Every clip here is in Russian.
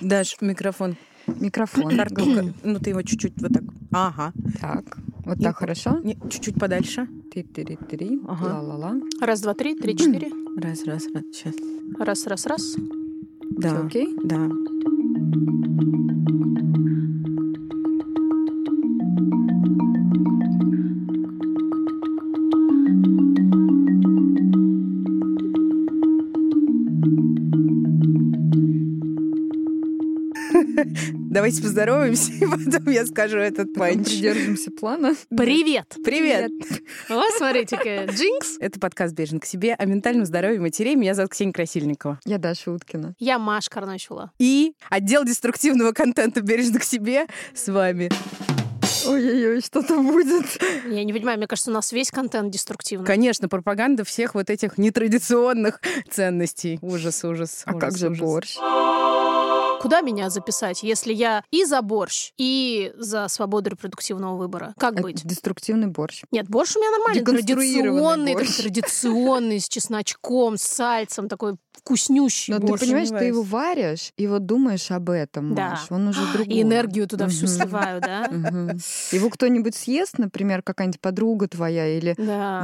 Даш, микрофон. Микрофон. Артурка, ну ты его чуть-чуть вот так. Ага. Так, вот так хорошо. Не, чуть-чуть подальше. Три-три-три. Ага. Ла-ла-ла. Раз, два, три, три, четыре. Раз, раз, раз. Сейчас. Раз, раз, раз. Да. окей? Да. Давайте поздороваемся, и потом я скажу этот панч. придержимся плана. Привет! Привет! О, смотрите-ка, Джинкс. Это подкаст «Бережно к себе» о ментальном здоровье матерей. Меня зовут Ксения Красильникова. Я Даша Уткина. Я Маш Карначула. И отдел деструктивного контента «Бережно к себе» с вами. Ой-ой-ой, что-то будет. Я не понимаю, мне кажется, у нас весь контент деструктивный. Конечно, пропаганда всех вот этих нетрадиционных ценностей. Ужас, ужас. А ужас, как же ужас. борщ? Куда меня записать, если я и за борщ, и за свободу репродуктивного выбора? Как Это быть? Деструктивный борщ. Нет, борщ у меня нормальный, традиционный, борщ. такой традиционный, с чесночком, с сальцем, такой вкуснющий Но ты борщ. понимаешь, ты его варишь, и вот думаешь об этом, Да. Маш. Он уже другой. И энергию туда всю сливаю, да? Его кто-нибудь съест, например, какая-нибудь подруга твоя или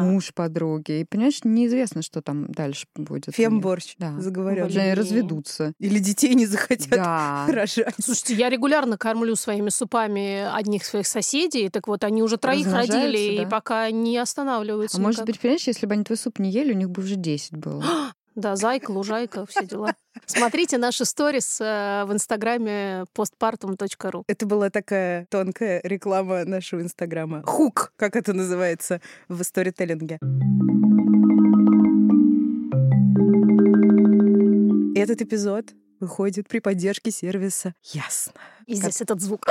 муж подруги. И, понимаешь, неизвестно, что там дальше будет. Фемборщ. Уже они разведутся. Или детей не захотят рожать. Слушайте, я регулярно кормлю своими супами одних своих соседей, так вот они уже троих родили, и пока не останавливаются. А может быть, понимаешь, если бы они твой суп не ели, у них бы уже 10 было. Да, зайка, лужайка, все дела. Смотрите наши сторис э, в инстаграме postpartum.ru. Это была такая тонкая реклама нашего инстаграма. Хук, как это называется в сторителлинге. Этот эпизод выходит при поддержке сервиса Ясно. И здесь этот звук.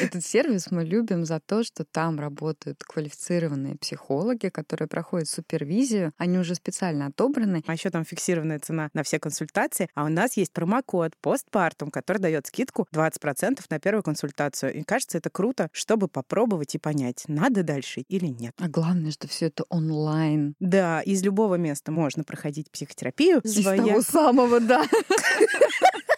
Этот сервис мы любим за то, что там работают квалифицированные психологи, которые проходят супервизию. Они уже специально отобраны. А еще там фиксированная цена на все консультации. А у нас есть промокод постпартум, который дает скидку 20% на первую консультацию. И кажется, это круто, чтобы попробовать и понять, надо дальше или нет. А главное, что все это онлайн. Да, из любого места можно проходить психотерапию. Из своя. того самого, да.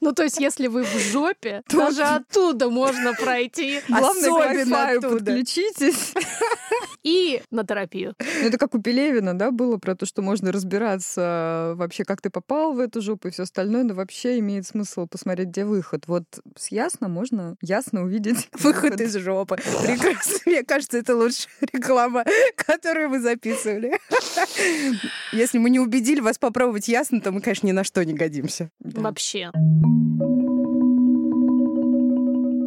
Ну, то есть, если вы в жопе, даже оттуда можно пройти Главное, к подключитесь. и на терапию. Ну, это как у Пелевина, да, было про то, что можно разбираться вообще, как ты попал в эту жопу и все остальное, но вообще имеет смысл посмотреть, где выход. Вот с ясно можно ясно увидеть Выход из жопы. Прекрасно. Мне кажется, это лучшая реклама, которую мы записывали. Если мы не убедили вас попробовать ясно, то мы, конечно, ни на что не годимся. Да. Thank you.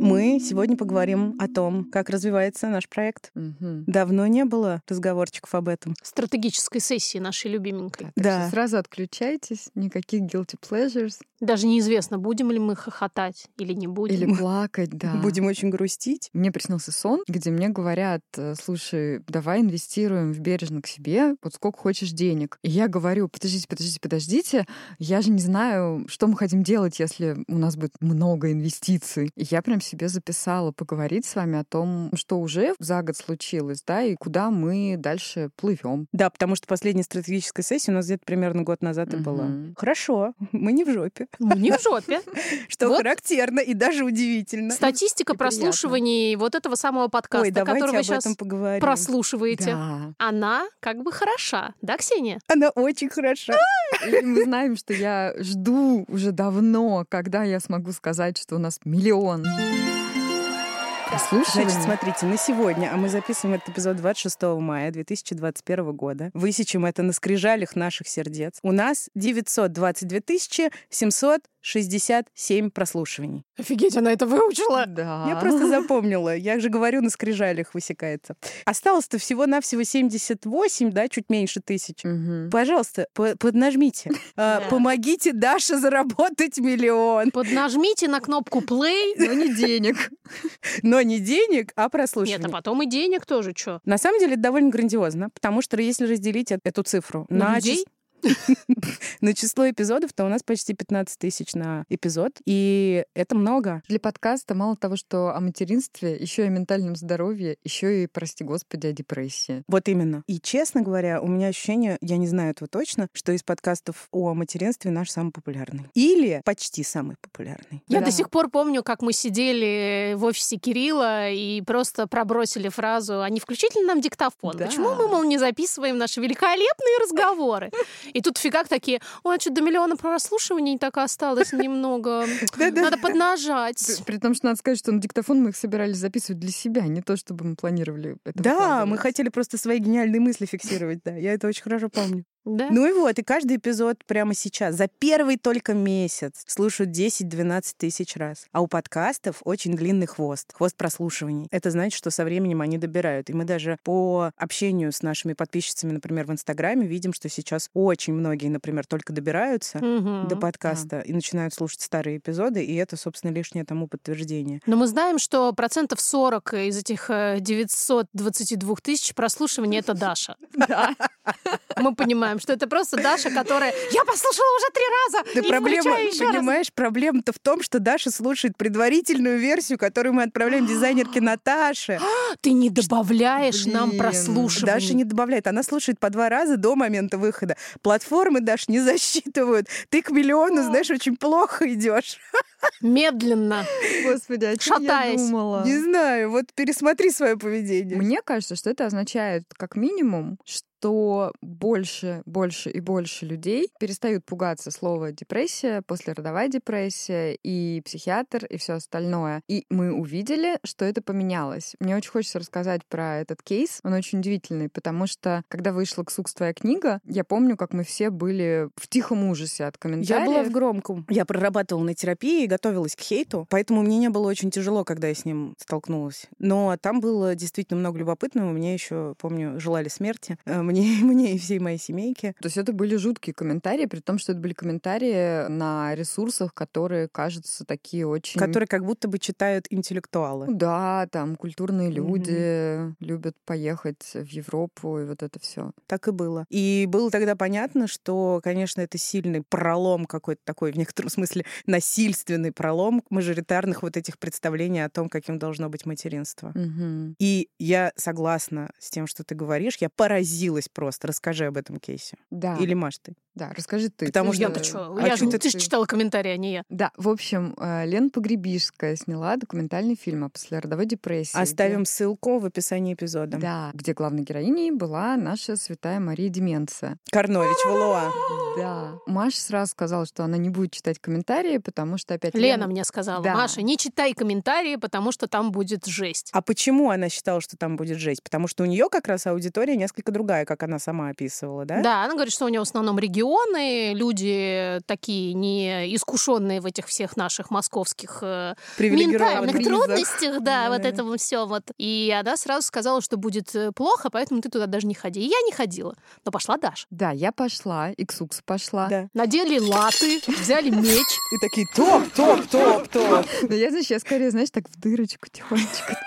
Мы сегодня поговорим о том, как развивается наш проект. Мгм. Давно не было разговорчиков об этом. Стратегической сессии нашей любименькой. Что Да. сразу отключайтесь, никаких guilty pleasures Даже неизвестно, будем ли мы хохотать или не будем. или плакать, да. Будем очень грустить. Мне приснился сон, где мне говорят, э, слушай, давай инвестируем в бережно к себе, вот сколько хочешь денег. И я говорю, подождите, подождите, подождите, я же не знаю, что мы хотим делать, если у нас будет много инвестиций. И я прям себе записала поговорить с вами о том, что уже за год случилось, да, и куда мы дальше плывем. Да, потому что последняя стратегическая сессия у нас где-то примерно год назад и была. Хорошо, мы не в жопе. Мы не в жопе. Что характерно и даже удивительно. Статистика прослушиваний вот этого самого подкаста, который вы сейчас прослушиваете. Она как бы хороша, да, Ксения? Она очень хороша. Мы знаем, что я жду уже давно, когда я смогу сказать, что у нас миллион Значит, смотрите, на сегодня, а мы записываем этот эпизод 26 мая 2021 года, высечем это на скрижалях наших сердец, у нас 922 767 прослушиваний. Офигеть, она это выучила. Да. Я просто запомнила. Я же говорю, на скрижалях высекается. Осталось-то всего-навсего 78, да, чуть меньше тысяч. Мгм. Пожалуйста, по- поднажмите. А, Да. Помогите Даше заработать миллион. Поднажмите на кнопку play. Но не денег. Но не денег, а Нет, прослушивание. а потом и денег тоже, что? На самом деле это довольно грандиозно, потому что если разделить э- эту цифру На на, людей? Но число эпизодов-то у нас почти 15 тысяч на эпизод, и это много. Для подкаста мало того, что о материнстве, еще и о ментальном здоровье, еще и, прости господи, о депрессии. Вот именно. И, честно говоря, у меня ощущение, я не знаю этого точно, что из подкастов о материнстве наш самый популярный. Или почти самый популярный. Я Да. до сих пор помню, как мы сидели в офисе Кирилла и просто пробросили фразу «А не включите ли нам диктофон? Да. Почему мы, мол, не записываем наши великолепные разговоры?» И тут фигак такие «Ой, что до миллиона прослушиваний так осталось немного. Надо поднажать». При, том, что надо сказать, что на диктофон мы их собирались записывать для себя, не то, чтобы мы планировали это Да, мы хотели просто свои гениальные мысли фиксировать, да. Я это очень хорошо помню. Да? Ну и вот, и каждый эпизод прямо сейчас, за первый только месяц, слушают 10-12 тысяч раз. А у подкастов очень длинный хвост, хвост прослушиваний. Это значит, что со временем они добирают. И мы даже по общению с нашими подписчицами, например, в Инстаграме, видим, что сейчас очень многие, например, только добираются Мгм. до подкаста и начинают слушать старые эпизоды, и это, собственно, лишнее тому подтверждение. Но мы знаем, что процентов 40 из этих э, 922 тысяч прослушиваний — это Даша. Да. Мы понимаем, что это просто Даша, которая «Я послушала уже три раза! Да и проблема, еще раз!» понимаешь, проблема-то в том, что Даша слушает предварительную версию, которую мы отправляем дизайнерке Наташе. Ты не добавляешь нам Блин, прослушиваний. Даша не добавляет. Она слушает по два раза до момента выхода. Платформы, Даш, не засчитывают. Ты к миллиону, знаешь, очень плохо идешь. Медленно. Господи, о чем я Шатаясь. думала? Не знаю, вот пересмотри свое поведение. Мне кажется, что это означает, как минимум, что больше, больше и больше людей перестают пугаться слова депрессия, послеродовая депрессия и психиатр и все остальное. И мы увидели, что это поменялось. Мне очень хочется рассказать про этот кейс. Он очень удивительный, потому что, когда вышла «Ксукс» твоя книга, я помню, как мы все были в тихом ужасе от Я комментариев. была в громком. Я прорабатывала на терапии и готовилась к хейту, поэтому мне не было очень тяжело, когда я с ним столкнулась. Но там было действительно много любопытного. Мне еще, помню, желали смерти. э, Мне, мне и всей моей семейке. То есть это были жуткие комментарии, при том, что это были комментарии на ресурсах, которые, кажутся, такие очень... Которые как будто бы читают интеллектуалы. Ну Да, там культурные люди любят поехать в Европу и вот это все. Так и было. И было тогда понятно, что, конечно, это сильный пролом какой-то такой, в некотором смысле насильственный пролом мажоритарных вот этих представлений о том, каким должно быть материнство. И я согласна с тем, что ты говоришь. Я поразилась просто. Расскажи об этом кейсе. Да, Или Маш ты? Да, расскажи ты. Потому Ты что- же- Я-то что? а Я же, ты- ты же читала комментарии, а не я. Да, в общем, э, Лена Погребишская сняла документальный фильм о послеродовой депрессии. где- Оставим ссылку в описании эпизода. Да, где главной героиней была наша святая Мария Деменция. Карнович, Валуа. Да. Маша сразу сказала, что она не будет читать комментарии, потому что опять Лена мне сказала, Да. Маша, не читай комментарии, потому что там будет жесть. А почему она считала, что там будет жесть? Потому что у нее как раз аудитория несколько другая, как она сама описывала, да? Да, она говорит, что у нее в основном регионы, люди такие не искушенные в этих всех наших московских э, ментальных трудностях, да, Да, вот да. это все вот. И она сразу сказала, что будет э, плохо, поэтому ты туда даже не ходи. И я не ходила, но пошла Даша. Да, я пошла, Иксукс пошла. Да. Надели латы, взяли меч. И такие топ, топ, топ, топ. Но я, знаешь, я скорее, знаешь, так в дырочку тихонечко.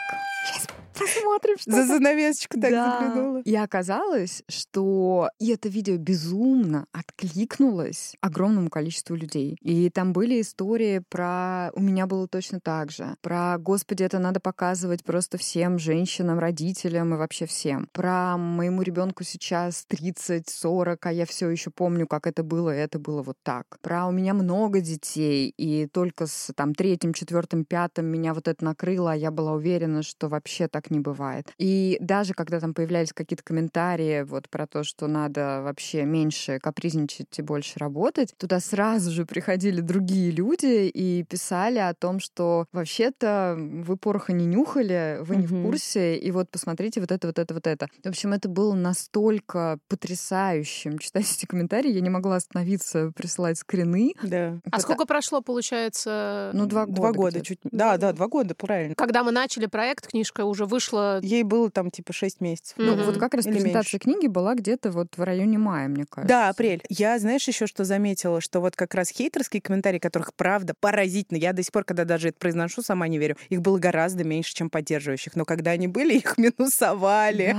Посмотрим, что За занавесочку так Да. заглянула. И оказалось, что и это видео безумно откликнулось огромному количеству людей. И там были истории про... У меня было точно так же. Про, господи, это надо показывать просто всем женщинам, родителям и вообще всем. Про моему ребенку сейчас 30-40, а я все еще помню, как это было, и это было вот так. Про у меня много детей, и только с там третьим, четвертым, пятым меня вот это накрыло, а я была уверена, что вообще так не бывает. И даже когда там появлялись какие-то комментарии вот про то, что надо вообще меньше капризничать и больше работать, туда сразу же приходили другие люди и писали о том, что вообще-то вы пороха не нюхали, вы не в Мгм. курсе, и вот посмотрите вот это, вот это, вот это. В общем, это было настолько потрясающим читать эти комментарии, я не могла остановиться присылать скрины. Да. А сколько прошло, получается? Ну, два года. Два года чуть. Да, да, два года, правильно. Когда мы начали проект, книжка уже вышла вышло... Ей было там типа 6 месяцев. Ну, вот как раз Или презентация меньше. книги была где-то вот в районе мая, мне кажется. Да, апрель. Я, знаешь, еще что заметила, что вот как раз хейтерские комментарии, которых, правда, поразительно. Я до сих пор, когда даже это произношу, сама не верю. Их было гораздо меньше, чем поддерживающих. Но когда они были, их минусовали.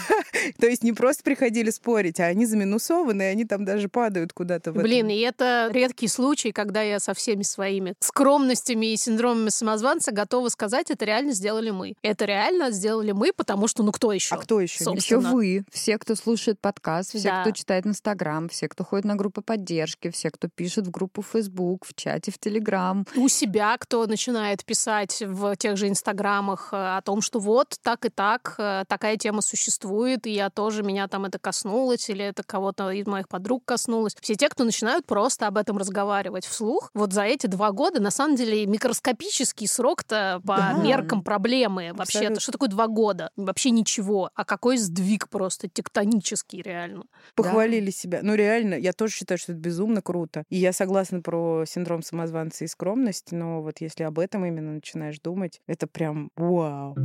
То есть не просто приходили спорить, а они заминусованы, и они там даже падают куда-то. Блин, и это редкий случай, когда я со всеми своими скромностями и синдромами самозванца готова сказать, это реально сделали мы. Это реально сделали мы, потому что ну кто еще? А кто еще? Собственно. Еще вы, все, кто слушает подкаст, все, Да. кто читает Инстаграм, все, кто ходит на группы поддержки, все, кто пишет в группу Facebook, в чате, в Телеграм. у себя, кто начинает писать в тех же инстаграмах э, о том, что вот так и так, э, такая тема существует, и я тоже, меня там это коснулось, или это кого-то из моих подруг коснулось. Все те, кто начинают просто об этом разговаривать вслух, вот за эти два года, на самом деле, микроскопический срок-то по Да. меркам проблемы вообще-то. Абсолютно. Что такое два года? Вообще ничего. А какой сдвиг просто тектонический реально. Похвалили себя. Ну, реально, я тоже считаю, что это безумно круто. И я согласна про синдром самозванца и скромность, но вот если об этом именно начинаешь думать, это прям вау.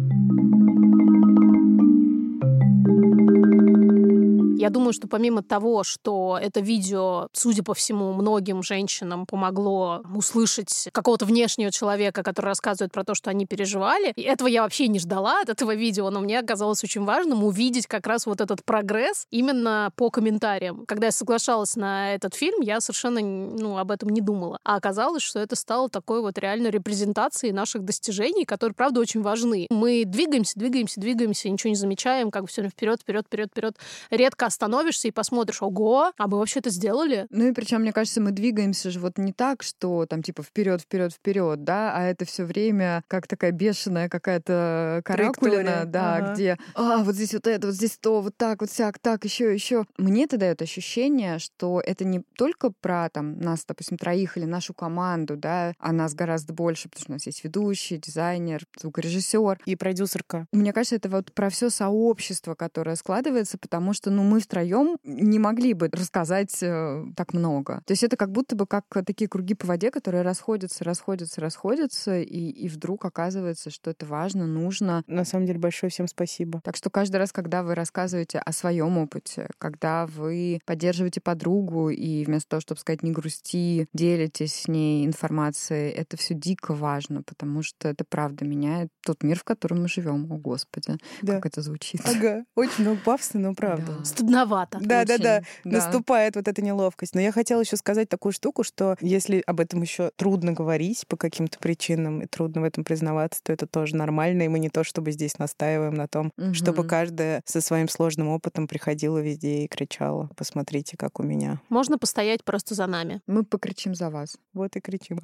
Я думаю, что помимо того, что это видео, судя по всему, многим женщинам помогло услышать какого-то внешнего человека, который рассказывает про то, что они переживали, и этого я вообще не ждала от этого видео, но мне оказалось очень важным увидеть как раз вот этот прогресс именно по комментариям. Когда я соглашалась на этот фильм, я совершенно ну, об этом не думала. А оказалось, что это стало такой вот реально репрезентацией наших достижений, которые, правда, очень важны. Мы двигаемся, двигаемся, двигаемся, ничего не замечаем, как все время вперед, вперед, вперед, вперед. Редко остановишься и посмотришь, ого, а мы вообще это сделали? Ну и причем, мне кажется, мы двигаемся же вот не так, что там типа вперед, вперед, вперед, да, а это все время как такая бешеная какая-то каракулина, да, ага. где а вот здесь вот это, вот здесь то, вот так, вот всяк, так, еще, еще. Мне это дает ощущение, что это не только про там нас, допустим, троих или нашу команду, да, а нас гораздо больше, потому что у нас есть ведущий, дизайнер, звукорежиссер, И продюсерка. мне кажется, это вот про все сообщество, которое складывается, потому что, ну, мы втроем не могли бы рассказать э, так много. То есть это как будто бы как такие круги по воде, которые расходятся, расходятся, расходятся, и, и вдруг оказывается, что это важно, нужно. На самом деле, большое всем спасибо. Так что каждый раз, когда вы рассказываете о своем опыте, когда вы поддерживаете подругу и вместо того, чтобы сказать не грусти, делитесь с ней информацией, это все дико важно, потому что это правда меняет тот мир, в котором мы живем. О, Господи, Да. как это звучит. Ага, очень много пафоса, но правда. Да. Стыдновато. Да, да, да. Очень, да. Наступает вот эта неловкость. Но я хотела еще сказать такую штуку, что если об этом еще трудно говорить по каким-то причинам и трудно в этом признаваться, то это тоже нормально. И мы не то чтобы здесь настаиваем на том, чтобы Мгм. каждая со своим сложным опытом приходила везде и кричала: Посмотрите, как у меня. Можно постоять просто за нами. Мы покричим за вас. Вот и кричим.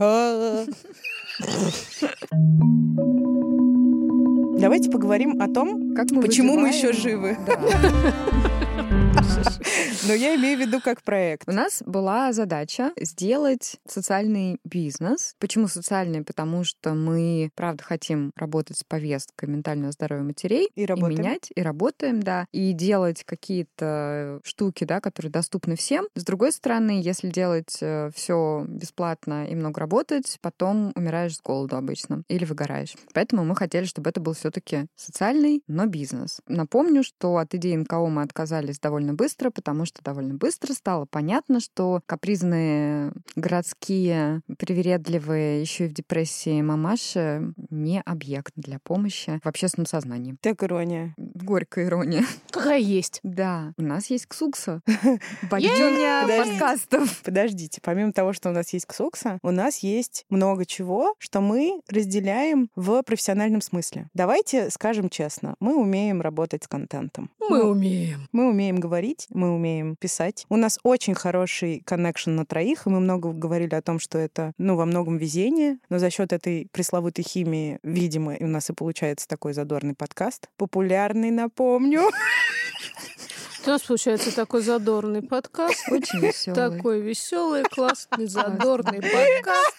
Давайте поговорим о том, Как мы Почему мы выживаем? еще живы? Да. Thank. но я имею в виду как проект. У нас была задача сделать социальный бизнес. Почему социальный? Потому что мы, правда, хотим работать с повесткой ментального здоровья матерей. И И менять, и работаем, да, и делать какие-то штуки, да, которые доступны всем. С другой стороны, если делать все бесплатно и много работать, потом умираешь с голоду обычно или выгораешь. Поэтому мы хотели, чтобы это был все-таки социальный, но бизнес. Напомню, что от идеи НКО мы отказались довольно быстро, потому что довольно быстро стало понятно, что капризные городские, привередливые, еще и в депрессии мамаши не объект для помощи в общественном сознании. Так ирония. Горькая ирония. Какая есть. Да, у нас есть Ксукса. Подожди. подкастов. Подождите, помимо того, что у нас есть Ксукса, у нас есть много чего, что мы разделяем в профессиональном смысле. Давайте скажем честно, мы умеем работать с контентом. Мы умеем. Мы умеем говорить, мы умеем писать. У нас очень хороший коннекшн на троих, и мы много говорили о том, что это, ну, во многом везение, но за счет этой пресловутой химии, видимо, у нас и получается такой задорный подкаст. Популярный, напомню. У нас получается такой задорный подкаст. Очень веселый. Такой веселый, классный, задорный подкаст,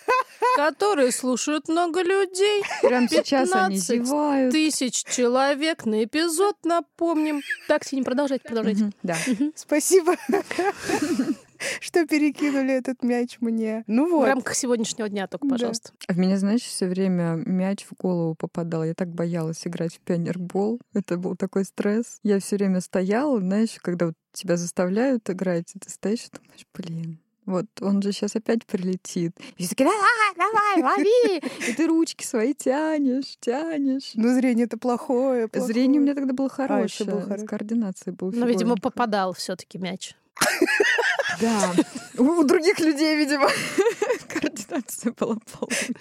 который слушают много людей. Прям сейчас они 15 зевают. Тысяч человек на эпизод, напомним. Так, Синя, продолжайте, продолжайте. Да. Спасибо. что перекинули этот мяч мне. Ну вот. В рамках сегодняшнего дня только, Да. пожалуйста. А в меня, знаешь, все время мяч в голову попадал. Я так боялась играть в пионербол. Это был такой стресс. Я все время стояла, знаешь, когда вот тебя заставляют играть, и ты стоишь и думаешь, блин, вот он же сейчас опять прилетит. И все такие, давай, давай, лови! И ты ручки свои тянешь, тянешь. Ну, зрение это плохое. плохое. Зрение у меня тогда было хорошее. было С хорошее. координацией было Но, видимо, попадал все-таки мяч. Да. У других людей, видимо, координация была полная.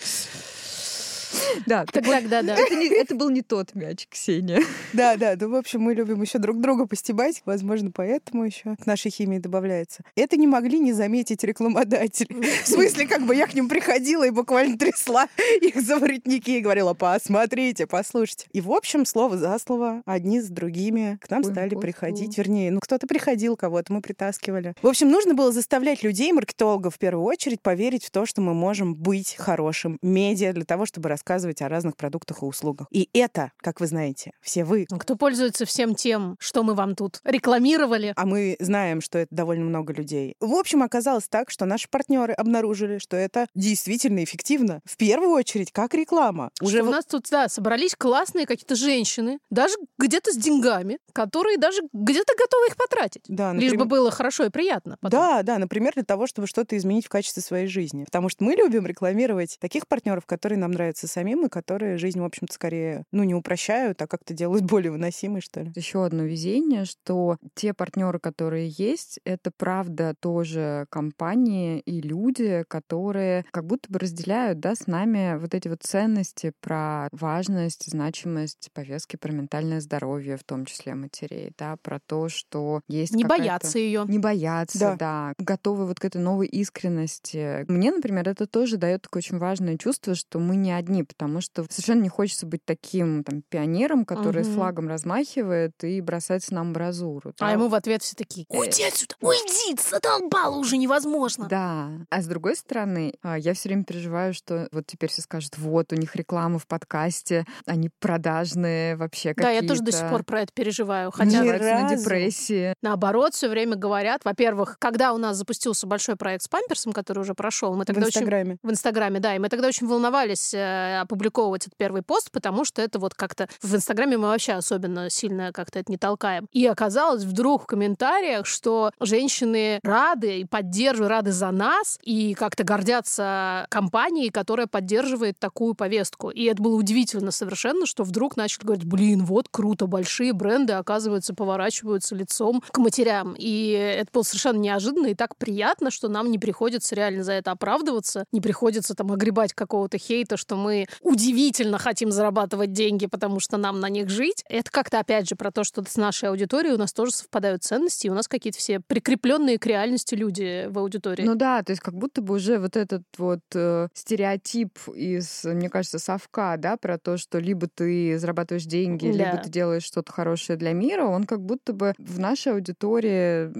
Да, тогда, да. это, не- это был не тот мяч, Ксения. Да, да, ну, в общем, мы любим еще друг друга постебать, возможно, поэтому еще к нашей химии добавляется. Это не могли не заметить рекламодатели. В смысле, как бы я к ним приходила и буквально трясла их за воротники и говорила, посмотрите, послушайте. И, в общем, слово за слово, одни с другими к нам Ой, стали господи. приходить. Вернее, ну, кто-то приходил, кого-то мы притаскивали. В общем, нужно было заставлять людей, маркетологов в первую очередь, поверить в то, что мы можем быть хорошим медиа для того, чтобы рассказывать о разных продуктах и услугах. И это, как вы знаете, все вы, Кто пользуется всем тем, что мы вам тут рекламировали. а мы знаем, что это довольно много людей. В общем, оказалось так, что наши партнеры обнаружили, что это действительно эффективно. В первую очередь, как реклама. Уже Уже у вот- нас тут, да, собрались классные какие-то женщины, даже где-то с деньгами, которые даже где-то готовы их потратить. Да, Лишь бы например- было хорошо и приятно. потом. Да, да, например, для того, чтобы что-то изменить в качестве своей жизни. Потому что мы любим рекламировать таких партнеров, которые нам нравятся самим и которые жизнь, в общем-то, скорее, ну, не упрощают, а как-то делают более выносимой, что ли. Еще одно везение, что те партнеры, которые есть, это правда тоже компании и люди, которые как будто бы разделяют да, с нами вот эти вот ценности про важность, значимость повестки про ментальное здоровье, в том числе матерей, да, про то, что есть Не бояться ее. Не бояться, Да. да. Готовы вот к этой новой искренности. Мне, например, это тоже дает такое очень важное чувство, что мы не одни, потому что совершенно не хочется быть таким там пионером, который с Мгм. флагом размахивает и бросается на амбразуру. А да. ему в ответ все такие, уйди отсюда, уйди, задолбало уже невозможно. Да. А с другой стороны, а, я все время переживаю, что вот теперь все скажут, вот, у них реклама в подкасте, они продажные вообще Да, я тоже до сих какие-то, пор про это переживаю. Хотя на депрессии. наоборот, все время говорят, во-первых, когда у нас запустился большой проект с Памперсом, который уже прошел, мы В тогда очень Инстаграме. в Инстаграме, да, и мы тогда очень волновались опубликовывать этот первый пост, потому что это вот как-то в Инстаграме мы вообще особенно сильно как-то это не толкаем. И оказалось вдруг в комментариях, что женщины рады и поддерживают, рады за нас и как-то гордятся компанией, которая поддерживает такую повестку. И это было удивительно совершенно, что вдруг начали говорить, блин, вот круто, большие бренды, оказывается, поворачиваются лицом к матерям. И это было совершенно неожиданно и так приятно, что нам не приходится реально за это оправдываться, не приходится там огребать какого-то хейта, что мы удивительно хотим зарабатывать деньги, потому что нам на них жить. Это как-то, опять же, про то, что с нашей аудиторией у нас тоже совпадают ценности, и у нас какие-то все прикрепленные к реальности люди в аудитории. Ну да, то есть как будто бы уже вот этот вот э, стереотип из, мне кажется, совка, да, про то, что либо ты зарабатываешь деньги, Да. либо ты делаешь что-то хорошее для мира, он как будто бы в нашей аудитории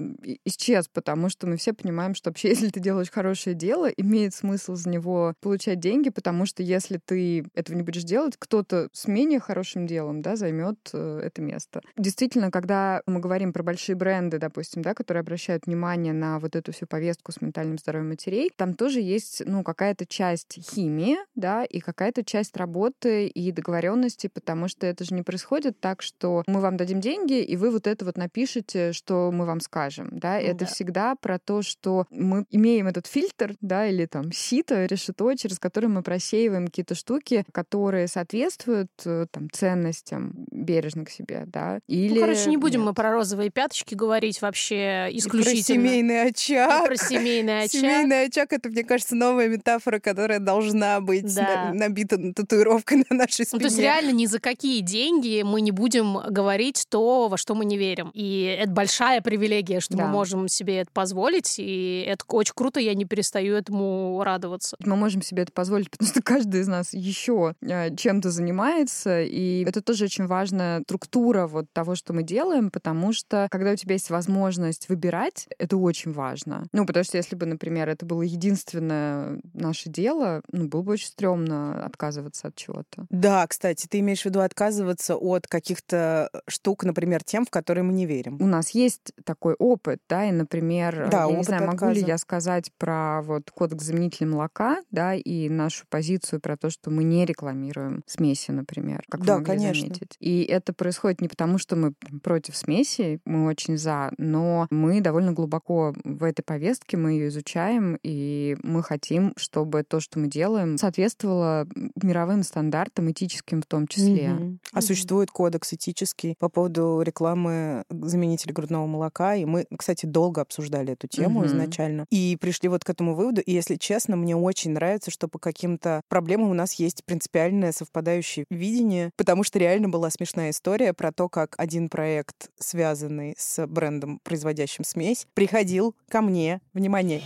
исчез, потому что мы все понимаем, что вообще, если ты делаешь хорошее дело, имеет смысл за него получать деньги, потому что если ты этого не будешь делать, кто-то с менее хорошим делом, да, займет э, это место. Действительно, когда мы говорим про большие бренды, допустим, да, которые обращают внимание на вот эту всю повестку с ментальным здоровьем матерей, там тоже есть, ну, какая-то часть химии, да, и какая-то часть работы и договоренности, потому что это же не происходит так, что мы вам дадим деньги, и вы вот это вот напишете, что мы вам скажем, да, это Да. всегда про то, что мы имеем этот фильтр, да, или там сито, решето, через который мы просеиваем какие-то штуки, которые соответствуют э, там ценностям бережно к себе, да, или... Ну, короче, не будем нет. мы про розовые пяточки говорить вообще И Про исключительно. семейный И очаг. про семейный очаг. Семейный очаг это, мне кажется, новая метафора, которая должна быть Да. на- набита татуировкой на нашей Ну, спине. то есть реально ни за какие деньги мы не будем говорить то, во что мы не верим. И это большая привилегия, что Да. мы можем себе это позволить. И это очень круто, я не перестаю этому радоваться. Мы можем себе это позволить, потому что каждый из нас еще э, чем-то занимается, и это тоже очень важная структура вот того, что мы делаем, потому что когда у тебя есть возможность выбирать, это очень важно. Ну, потому что если бы, например, это было единственное наше дело, ну, было бы очень стрёмно отказываться от чего-то. Да, кстати, ты имеешь в виду отказываться от каких-то штук, например, тем, в которые мы не верим. У нас есть такой опыт, да, и, например, Да, я не знаю, могу ли отказа. я сказать про вот кодекс заменителей молока, да, и нашу позицию про то, что мы не рекламируем смеси, например, как Да, вы могли конечно. заметить. И это происходит не потому, что мы против смесей, мы очень за, но мы довольно глубоко в этой повестке, мы ее изучаем, и мы хотим, чтобы то, что мы делаем, соответствовало мировым стандартам, этическим в том числе. А Мгм. существует кодекс этический по поводу рекламы заменителей грудного молока, и мы, кстати, долго обсуждали эту тему Мгм. изначально, и пришли вот к этому выводу, и, если честно, мне очень нравится, что по каким-то проблемам у нас есть принципиальное совпадающее видение, потому что реально была смешная история про то, как один проект, связанный с брендом, производящим смесь, приходил ко мне, внимание,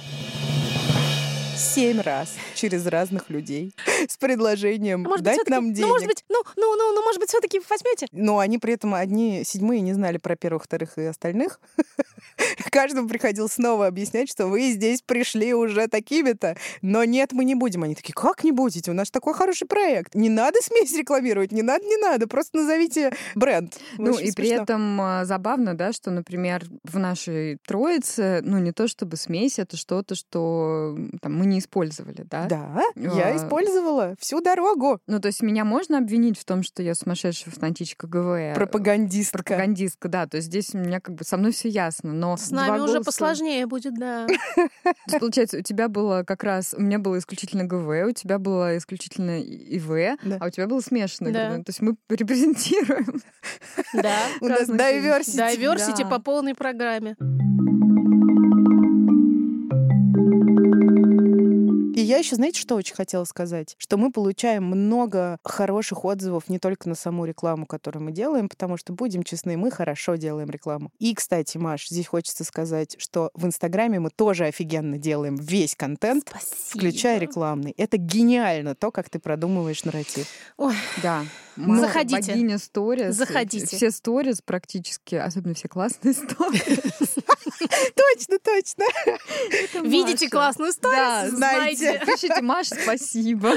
семь раз через разных людей с предложением может быть, дать всё-таки- нам денег. Ну, может быть, ну, ну, ну, ну, может быть, все-таки возьмете? Но они при этом одни седьмые не знали про первых, вторых и остальных. Каждому приходил снова объяснять, что вы здесь пришли уже такими-то. Но нет, мы не будем. Они такие, как не будете? У нас такой хороший проект. Не надо смесь рекламировать, не надо, не надо. Просто назовите бренд. Ну Очень и при смешно. этом а, забавно, да, что, например, в нашей троице, ну не то чтобы смесь, это что-то, что там, мы не использовали, да? Да, я А. использовала всю дорогу. Ну то есть меня можно обвинить в том, что я сумасшедшая фанатичка ГВ? Пропагандистка. Пропагандистка, да. То есть здесь у меня как бы со мной все ясно, но С нами уже голоса- посложнее будет, да. То есть, получается, у тебя было как раз, у меня было исключительно ГВ, у тебя было исключительно ИВ, Да. а у тебя было смешанное Да. То есть мы репрезентируем Да. У нас diversity. Diversity по полной программе. И я еще, знаете, что очень хотела сказать? Что мы получаем много хороших отзывов не только на саму рекламу, которую мы делаем, потому что, будем честны, мы хорошо делаем рекламу. И, кстати, Маш, здесь хочется сказать, что в Инстаграме мы тоже офигенно делаем весь контент, Спасибо. включая рекламный. Это гениально, то, как ты продумываешь нарратив. Ой, Да. Ну, Ма- Заходите. Богиня сторис. Заходите. Все сторис практически, особенно все классные сторис. Точно, точно. Видите классную сторис? Да, знаете. Пишите, Маша, спасибо.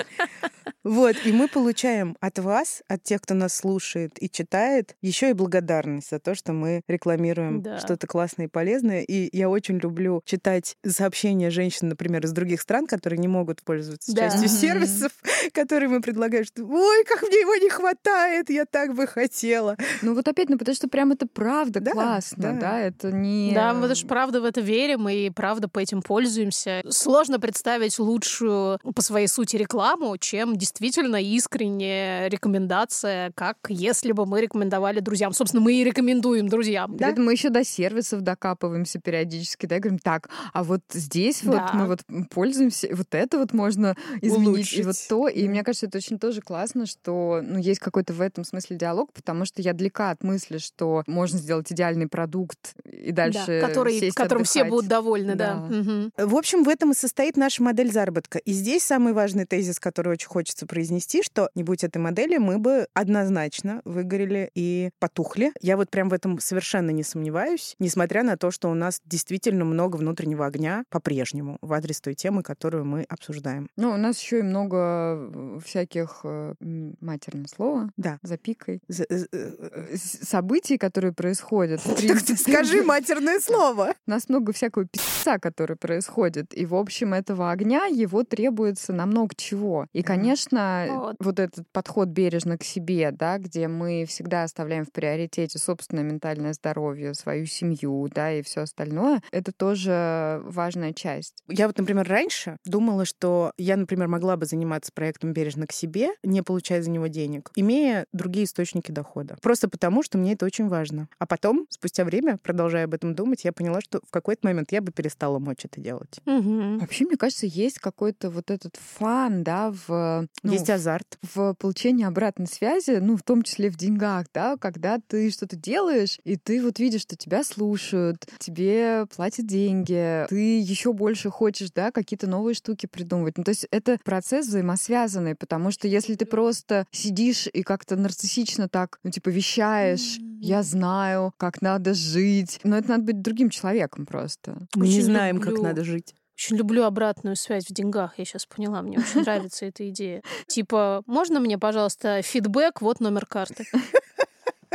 Вот, и мы получаем от вас, от тех, кто нас слушает и читает, еще и благодарность за то, что мы рекламируем Да. что-то классное и полезное. И я очень люблю читать сообщения женщин, например, из других стран, которые не могут пользоваться Да. частью сервисов, которые мы предлагаем, что «Ой, как мне его не хватает, я так бы хотела». Ну вот опять, ну потому что прям это правда Да, классно, да. да, это не... Да, мы даже правда в это верим и правда по этим пользуемся. Сложно представить лучшую по своей сути рекламу, чем действительно искренняя рекомендация, как если бы мы рекомендовали друзьям. Собственно, мы и рекомендуем друзьям. При этом мы еще до сервисов докапываемся периодически, да, и говорим, так, а вот здесь вот Да. мы вот пользуемся, вот это вот можно изменить, и вот Улучшить. то. И Да. мне кажется, это очень тоже классно, что ну, есть какой-то в этом смысле диалог, потому что я далека от мысли, что можно сделать идеальный продукт и дальше Да, который, сесть которым все отдыхать. будут довольны, да. Да. Мгм. В общем, в этом и состоит наша модель заработка. И здесь самый важный тезис, который очень хочется произнести, что не будь этой модели, мы бы однозначно выгорели и потухли. Я вот прям в этом совершенно не сомневаюсь, несмотря на то, что у нас действительно много внутреннего огня по-прежнему в адрес той темы, которую мы обсуждаем. Ну, у нас еще и много э, всяких э, м, матерное слово Да. запикой З- э, э, событий, которые происходят. Скажи матерное слово. У нас много всякого пицца, который происходит. И, в общем, этого огня, его требуется на много чего. И, конечно, Вот. вот этот подход бережно к себе, да, где мы всегда оставляем в приоритете собственное ментальное здоровье, свою семью, да, и все остальное, это тоже важная часть. Я вот, например, раньше думала, что я, например, могла бы заниматься проектом бережно к себе, не получая за него денег. имея другие источники дохода. Просто потому, что мне это очень важно. А потом, спустя время, продолжая об этом думать, я поняла, что в какой-то момент я бы перестала мочь это делать. Мгм. Вообще, мне кажется, есть какой-то вот этот фан, да, в... ну, Есть азарт. в получении обратной связи, ну, в том числе в деньгах, да, когда ты что-то делаешь, и ты вот видишь, что тебя слушают, тебе платят деньги, ты еще больше хочешь, да, какие-то новые штуки придумывать. Ну, то есть это процесс взаимосвязанный, потому что если ты просто сидишь и как-то нарциссично так, ну, типа, вещаешь, я знаю, как надо жить, но это надо быть другим человеком просто. Мы не Очень знаем, как люблю. надо жить. Очень люблю обратную связь в деньгах, я сейчас поняла. Мне очень нравится эта идея. Типа, можно мне, пожалуйста, фидбэк, вот номер карты?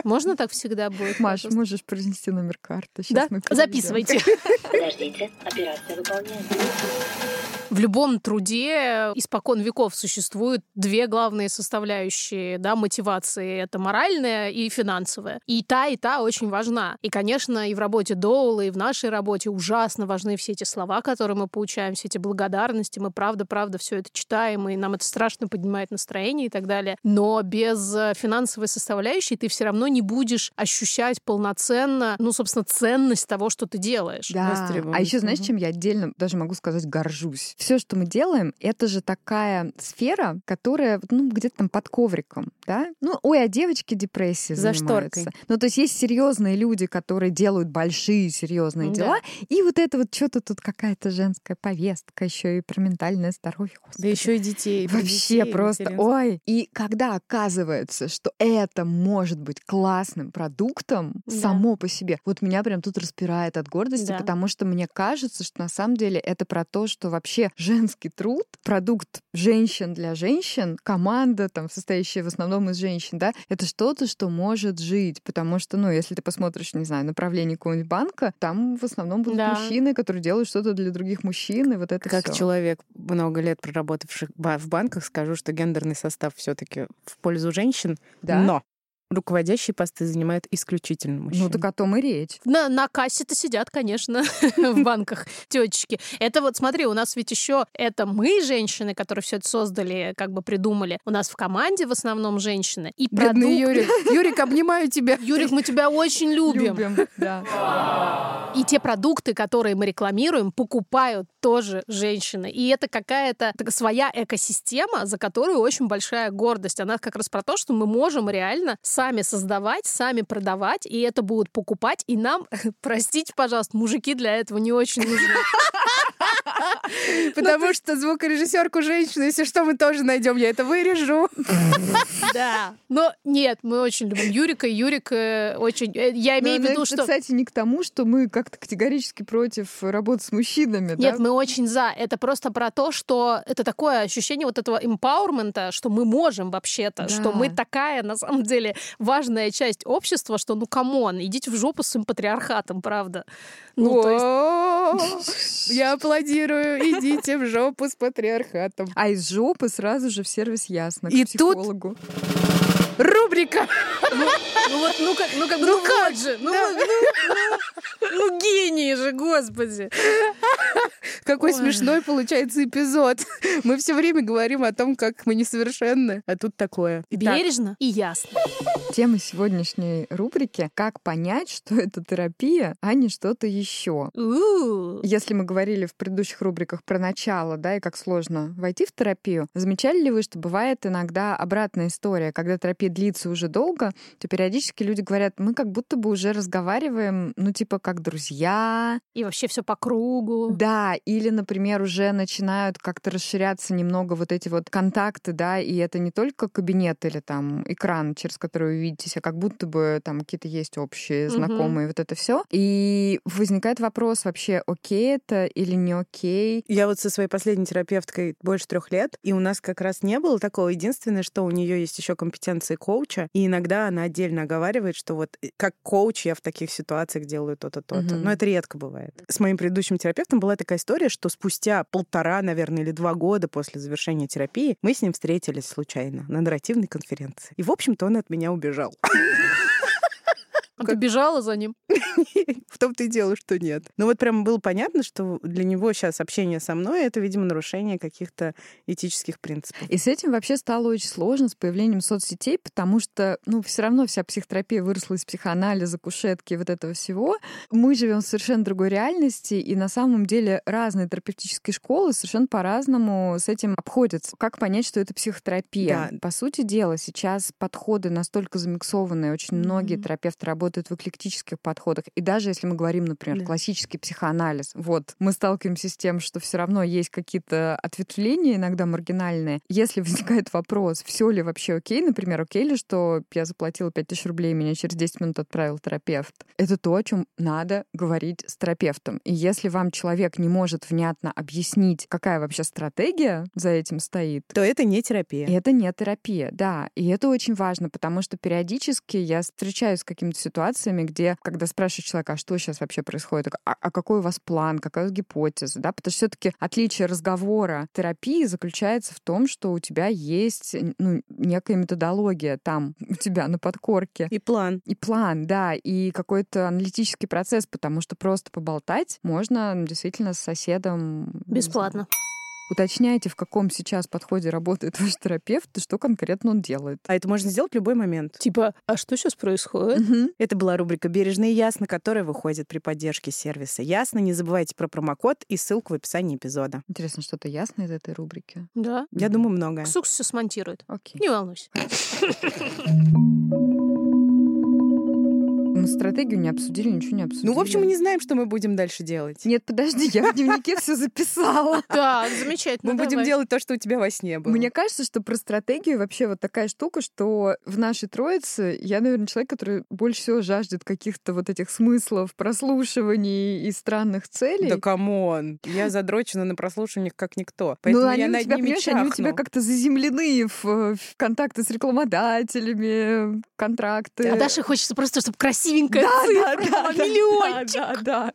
Можно так всегда будет? Маш, пожалуйста? можешь произнести номер карты? Щас Да, записывайте. Подождите, операция выполняется. В любом труде испокон веков существуют две главные составляющие да, мотивации. Это моральная и финансовая. И та, и та очень важна. И, конечно, и в работе Доула, и в нашей работе ужасно важны все эти слова, которые мы получаем, все эти благодарности. Мы правда-правда все это читаем, и нам это страшно поднимает настроение и так далее. Но без э, финансовой составляющей ты все равно не будешь ощущать полноценно, ну, собственно, ценность того, что ты делаешь. Да. А еще знаешь, чем я отдельно даже могу сказать горжусь? Все, что мы делаем, это же такая сфера, которая ну, где-то там под ковриком, да? Ну, ой, а девочки депрессии За занимаются. шторкой. Ну, то есть есть серьезные люди, которые делают большие серьезные Да. дела, и вот это вот что-то тут какая-то женская повестка еще и про ментальное здоровье. Да Господи. еще и детей. Вообще детей просто, интересно. ой. И когда оказывается, что это может быть классным продуктом Да. само по себе, вот меня прям тут распирает от гордости, Да. потому что мне кажется, что на самом деле это про то, что вообще женский труд, продукт женщин для женщин, команда, там, состоящая в основном из женщин, да, это что-то, что может жить, потому что, ну, если ты посмотришь, не знаю, направление какого-нибудь банка, там в основном будут Да. мужчины, которые делают что-то для других мужчин, и вот это Как всё. человек, много лет проработавших ба- в банках, скажу, что гендерный состав все-таки в пользу женщин, Да? но руководящие посты занимают исключительно мужчины. Ну, так о том и речь. На, на кассе-то сидят, конечно, в банках тетечки. Это вот, смотри, у нас ведь еще это мы, женщины, которые все это создали, как бы придумали. У нас в команде в основном женщины. И Бедный Юрик. Юрик, обнимаю тебя. Юрик, мы тебя очень любим. да. И те продукты, которые мы рекламируем, покупают тоже женщины. И это какая-то своя экосистема, за которую очень большая гордость. Она как раз про то, что мы можем реально сами создавать, сами продавать, и это будут покупать. И нам, простите, пожалуйста, мужики для этого не очень нужны. Потому что звукорежиссерку женщину, если что, мы тоже найдем. Я это вырежу. Да. Но нет, мы очень любим Юрика. Юрик э, очень... э, Я имею в Ну, виду, что... кстати, не к тому, что мы как-то категорически против работы с мужчинами, Нет, мы очень за. Это просто про то, что это такое ощущение вот этого empowerment а, что мы можем вообще-то, что мы такая, на самом деле, важная часть общества, что ну come on, идите в жопу с своим патриархатом, правда. Ну, то есть... Я аплодирую. Идите в жопу с патриархатом. А из жопы сразу же в сервис ясно, к И тут- психологу. Рубрика. Ну вот, ну как, ну как, Ну ну как же, ну, ну, ну, ну гении же, господи. Какой Ой. смешной получается эпизод. Мы все время говорим о том, как мы несовершенны, а тут такое. Итак, Бережно и ясно. Тема сегодняшней рубрики «Как понять, что это терапия, а не что-то еще». У-у. Если мы говорили в предыдущих рубриках про начало, да, и как сложно войти в терапию, замечали ли вы, что бывает иногда обратная история, когда терапия длится уже долго, то периодически люди говорят, мы как будто бы уже разговариваем, ну, типа, как друзья, И вообще все по кругу. Да, или, например, уже начинают как-то расширяться немного вот эти вот контакты, да, и это не только кабинет или там экран, через который вы видитесь, а как будто бы там какие-то есть общие знакомые, вот это все. И возникает вопрос вообще, окей это или не окей? Я вот со своей последней терапевткой больше трех лет, и у нас как раз не было такого. Единственное, что у нее есть еще компетенции коуча, и иногда она отдельно оговаривает, что вот э, как коуч я в таких ситуациях делаю то-то, то-то. Мгм. Но это редко бывает. С моим предыдущим терапевтом была такая история, что спустя полтора, наверное, или два года после завершения терапии мы с ним встретились случайно на нарративной конференции. И, в общем-то, он от меня убежал. А ты бежала за ним? В том-то и дело, что нет. Но вот прям было понятно, что для него сейчас общение со мной — это, видимо, нарушение каких-то этических принципов. И с этим вообще стало очень сложно с появлением соцсетей, потому что, ну, все равно вся психотерапия выросла из психоанализа, кушетки, вот этого всего. Мы живем в совершенно другой реальности, и на самом деле разные терапевтические школы совершенно по-разному с этим обходятся. Как понять, что это психотерапия? Да. По сути дела, сейчас подходы настолько замиксованные, очень многие Мгм. терапевты работают в эклектических подходах. И даже если мы говорим, например, Да. классический психоанализ, вот, мы сталкиваемся с тем, что все равно есть какие-то ответвления, иногда маргинальные. Если возникает вопрос, все ли вообще окей, например, окей ли, что я заплатила 5000 рублей, меня через 10 минут отправил терапевт, это то, о чем надо говорить с терапевтом. И если вам человек не может внятно объяснить, какая вообще стратегия за этим стоит, То это не терапия. это не терапия, да. И это очень важно, потому что периодически я встречаюсь с какими-то ситуациями, где, когда спрашиваешь человека, а что сейчас вообще происходит, а, а какой у вас план, какая у вас гипотеза, да, потому что все-таки отличие разговора терапии заключается в том, что у тебя есть ну, некая методология там у тебя на подкорке. И план. И план, да, и какой-то аналитический процесс, потому что просто поболтать можно действительно с соседом. Бесплатно. Уточняйте, в каком сейчас подходе работает ваш терапевт и что конкретно он делает. А это можно сделать в любой момент. Типа, а что сейчас происходит? Мгм. Это была рубрика «Бережно и ясно», которая выходит при поддержке сервиса «Ясно». Не забывайте про промокод и ссылку в описании эпизода. Интересно, что-то ясно из этой рубрики? Да. Я думаю, многое. Ксукс все смонтирует. Окей. Не волнуйся. Мы стратегию не обсудили, ничего не обсудили. Ну, в общем, мы не знаем, что мы будем дальше делать. Нет, подожди, я в дневнике все записала. Так, замечательно. Мы будем делать то, что у тебя во сне было. Мне кажется, что про стратегию вообще вот такая штука, что в нашей троице я, наверное, человек, который больше всего жаждет каких-то вот этих смыслов, прослушиваний и странных целей. Да come on. Я задрочена на прослушиваниях как никто. ну, Поэтому они я у над тебя, ними они у тебя как-то заземлены в, в контакты с рекламодателями, контракты. А Даше хочется просто, чтобы красивенькая Да, цифра да, да, да, миллиончик. Да, да.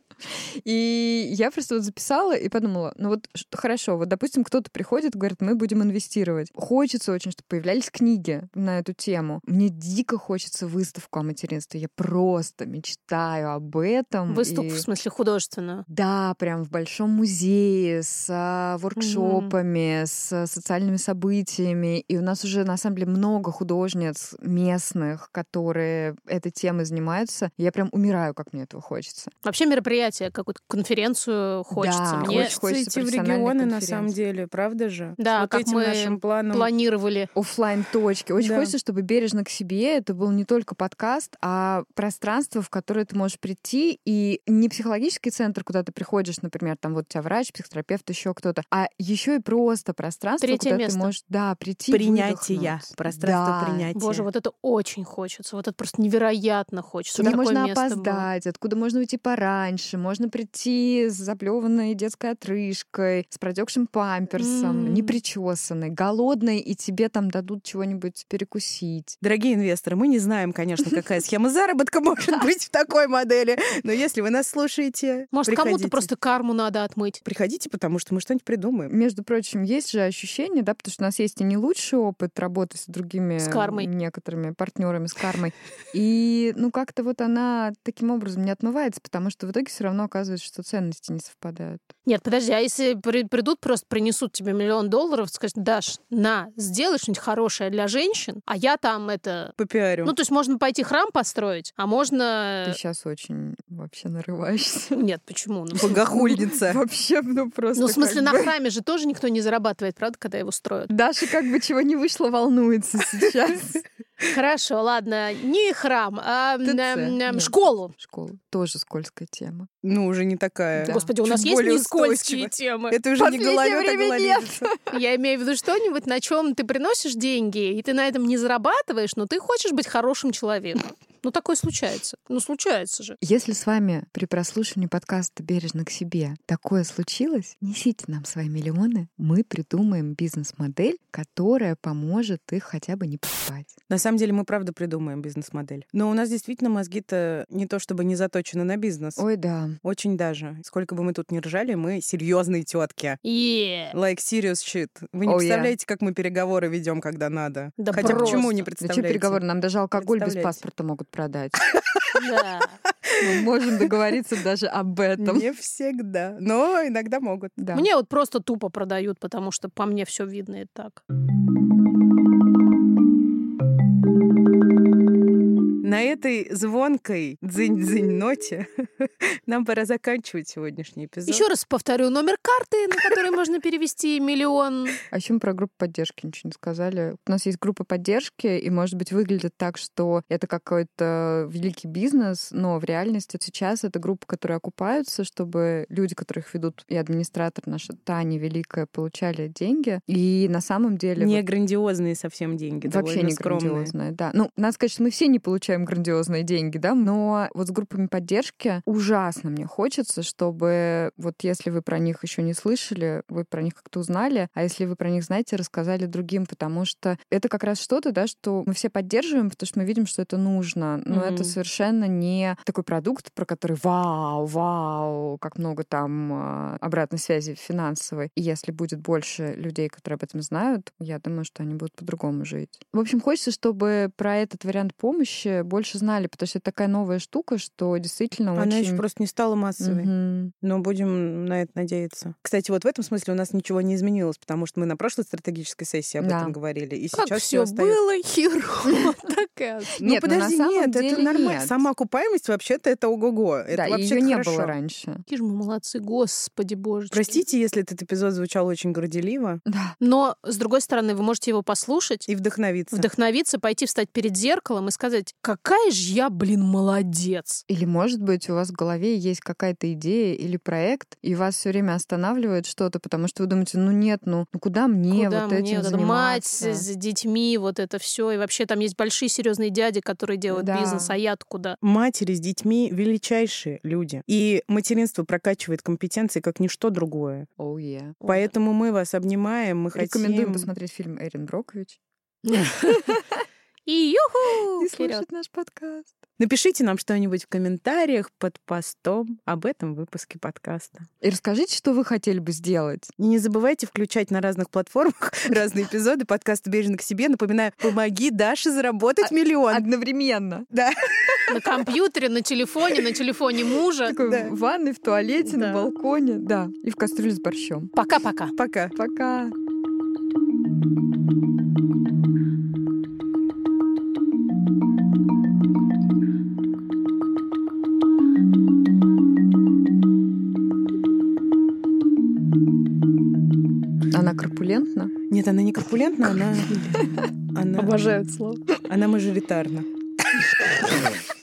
И я просто вот записала и подумала, ну вот хорошо, вот допустим, кто-то приходит, говорит, мы будем инвестировать. Хочется очень, чтобы появлялись книги на эту тему. Мне дико хочется выставку о материнстве. Я просто мечтаю об этом. Выставку, И- в смысле, художественную. Да, прям в большом музее с а, воркшопами, с социальными событиями. И у нас уже, на самом деле, много художниц местных, которые этой темой занимаются. Я прям умираю, как мне этого хочется. Вообще мероприятие, какую-то конференцию хочется. Да, Мне очень хочется идти в регионы, на самом деле, правда же? Да, вот как этим мы нашим планом. планировали. оффлайн точки. Очень Да. хочется, чтобы бережно к себе это был не только подкаст, а пространство, в которое ты можешь прийти, и не психологический центр, куда ты приходишь, например, там вот у тебя врач, психотерапевт, еще кто-то, а еще и просто пространство, Третье куда место. ты можешь, да, прийти, Принятия. выдохнуть. Пространство Да. принятия. Боже, вот это очень хочется. Вот это просто невероятно хочется. Такое можно место было. опоздать, откуда можно уйти пораньше, можно прийти с заплеванной детской отрыжкой, с протекшим памперсом, М. непричесанной, голодной, и тебе там дадут чего-нибудь перекусить. Дорогие инвесторы, мы не знаем, конечно, какая схема заработка может быть в такой модели, но если вы нас слушаете, Может, кому-то просто карму надо отмыть. Приходите, потому что мы что-нибудь придумаем. Между прочим, есть же ощущение, да, потому что у нас есть и не лучший опыт работы с другими С кармой. некоторыми партнерами с кармой. И, ну, как-то вот она таким образом не отмывается, потому что в итоге все равно оказывается, что ценности не совпадают. Нет, подожди, а если при- придут, просто принесут тебе миллион долларов, скажут, Даш, на, сделай что-нибудь хорошее для женщин, а я там это... Попиарю. Ну, то есть можно пойти храм построить, а можно... Ты сейчас очень вообще нарываешься. Нет, почему? Ну, Богохульница. Вообще, ну просто Ну, в смысле, на храме же тоже никто не зарабатывает, правда, когда его строят? Даша как бы чего не вышло, волнуется сейчас. Хорошо, ладно, не храм, а ТЦ, школу. Школа. Тоже скользкая тема. Ну, уже не такая. Да. Господи, у Чуть нас есть не скользкие темы. Это уже не гололед, а гололедица. Я имею в виду что-нибудь, на чем ты приносишь деньги, и ты на этом не зарабатываешь, но ты хочешь быть хорошим человеком. Ну, такое случается. Ну, случается же. Если с вами при прослушивании подкаста «Бережно к себе» такое случилось, несите нам свои миллионы. Мы придумаем бизнес-модель, которая поможет их хотя бы не покупать. На самом деле мы правда придумаем бизнес-модель. Но у нас действительно мозги-то не то чтобы не заточены на бизнес. Ой, да. Очень даже. Сколько бы мы тут ни ржали, мы серьезные тетки. Е. Like serious shit. Вы не Oh, yeah. представляете, как мы переговоры ведем, когда надо. Да Хотя просто. почему не Да что представляете? переговоры? Нам даже алкоголь без паспорта могут продать. Да. Мы можем договориться даже об этом. Не всегда, но иногда могут. Да. Мне вот просто тупо продают, потому что по мне все видно и так. На этой звонкой дзынь-дзынь ноте нам пора заканчивать сегодняшний эпизод. Еще раз повторю номер карты, на который можно перевести миллион. А еще мы про группу поддержки ничего не сказали. У нас есть группа поддержки, и, может быть, выглядит так, что это какой-то великий бизнес, но в реальности сейчас это группа, которые окупаются, чтобы люди, которых ведут, и администратор наша Таня Великая, получали деньги. И на самом деле... Не вот грандиозные совсем деньги, Вообще не скромные. грандиозная, да. Ну, надо сказать, что мы все не получаем грандиозные деньги, да, но вот с группами поддержки ужасно мне хочется, чтобы вот если вы про них еще не слышали, вы про них как-то узнали, а если вы про них знаете, рассказали другим, потому что это как раз что-то, да, что мы все поддерживаем, потому что мы видим, что это нужно, но Мгм. это совершенно не такой продукт, про который вау, вау, как много там а, обратной связи финансовой. И если будет больше людей, которые об этом знают, я думаю, что они будут по-другому жить. В общем, хочется, чтобы про этот вариант помощи больше знали, потому что это такая новая штука, что действительно Она очень... еще просто не стала массовой. Мгм. Но будем на это надеяться. Кстати, вот в этом смысле у нас ничего не изменилось, потому что мы на прошлой стратегической сессии об Да. этом говорили. И Как сейчас все остается. было херово, такая. Ну, Нет, ну, подожди, нет, это нормально. Сама окупаемость вообще-то это ого-го. Это Да, вообще ее не было раньше. Какие же мы молодцы, господи боже. Простите, если этот эпизод звучал очень горделиво Да. Но, с другой стороны, вы можете его послушать, и вдохновиться. вдохновиться, пойти встать перед зеркалом и сказать, какая же я, блин, молодец. Или, может быть, у вас в голове есть какая-то идея или проект, и вас все время останавливает что-то, потому что вы думаете, ну нет, ну, ну куда мне Куда вот мне этим вот эта мать заниматься? с детьми, вот это все. И вообще там есть большие серьезные дяди, которые делают Да. бизнес, а я куда? Матери с детьми величайшие люди. И материнство прокачивает компетенции как ничто другое. Oh, yeah. Поэтому мы вас обнимаем, мы Рекомендуем хотим... посмотреть фильм Эрин Брокович И юху! и слушать наш подкаст. Напишите нам что-нибудь в комментариях под постом об этом выпуске подкаста. И расскажите, что вы хотели бы сделать. И не забывайте включать на разных платформах разные эпизоды подкаста «Бережно к себе». Напоминаю, помоги Даше заработать миллион. Одновременно. Да. На компьютере, на телефоне, на телефоне мужа. Такой Да. в ванной, в туалете, на балконе. Да. И в кастрюле с борщом. Пока-пока. Пока. Пока. Она корпулентна? Нет, она не корпулентна, она... Она, Обожаю это слово. она мажоритарна.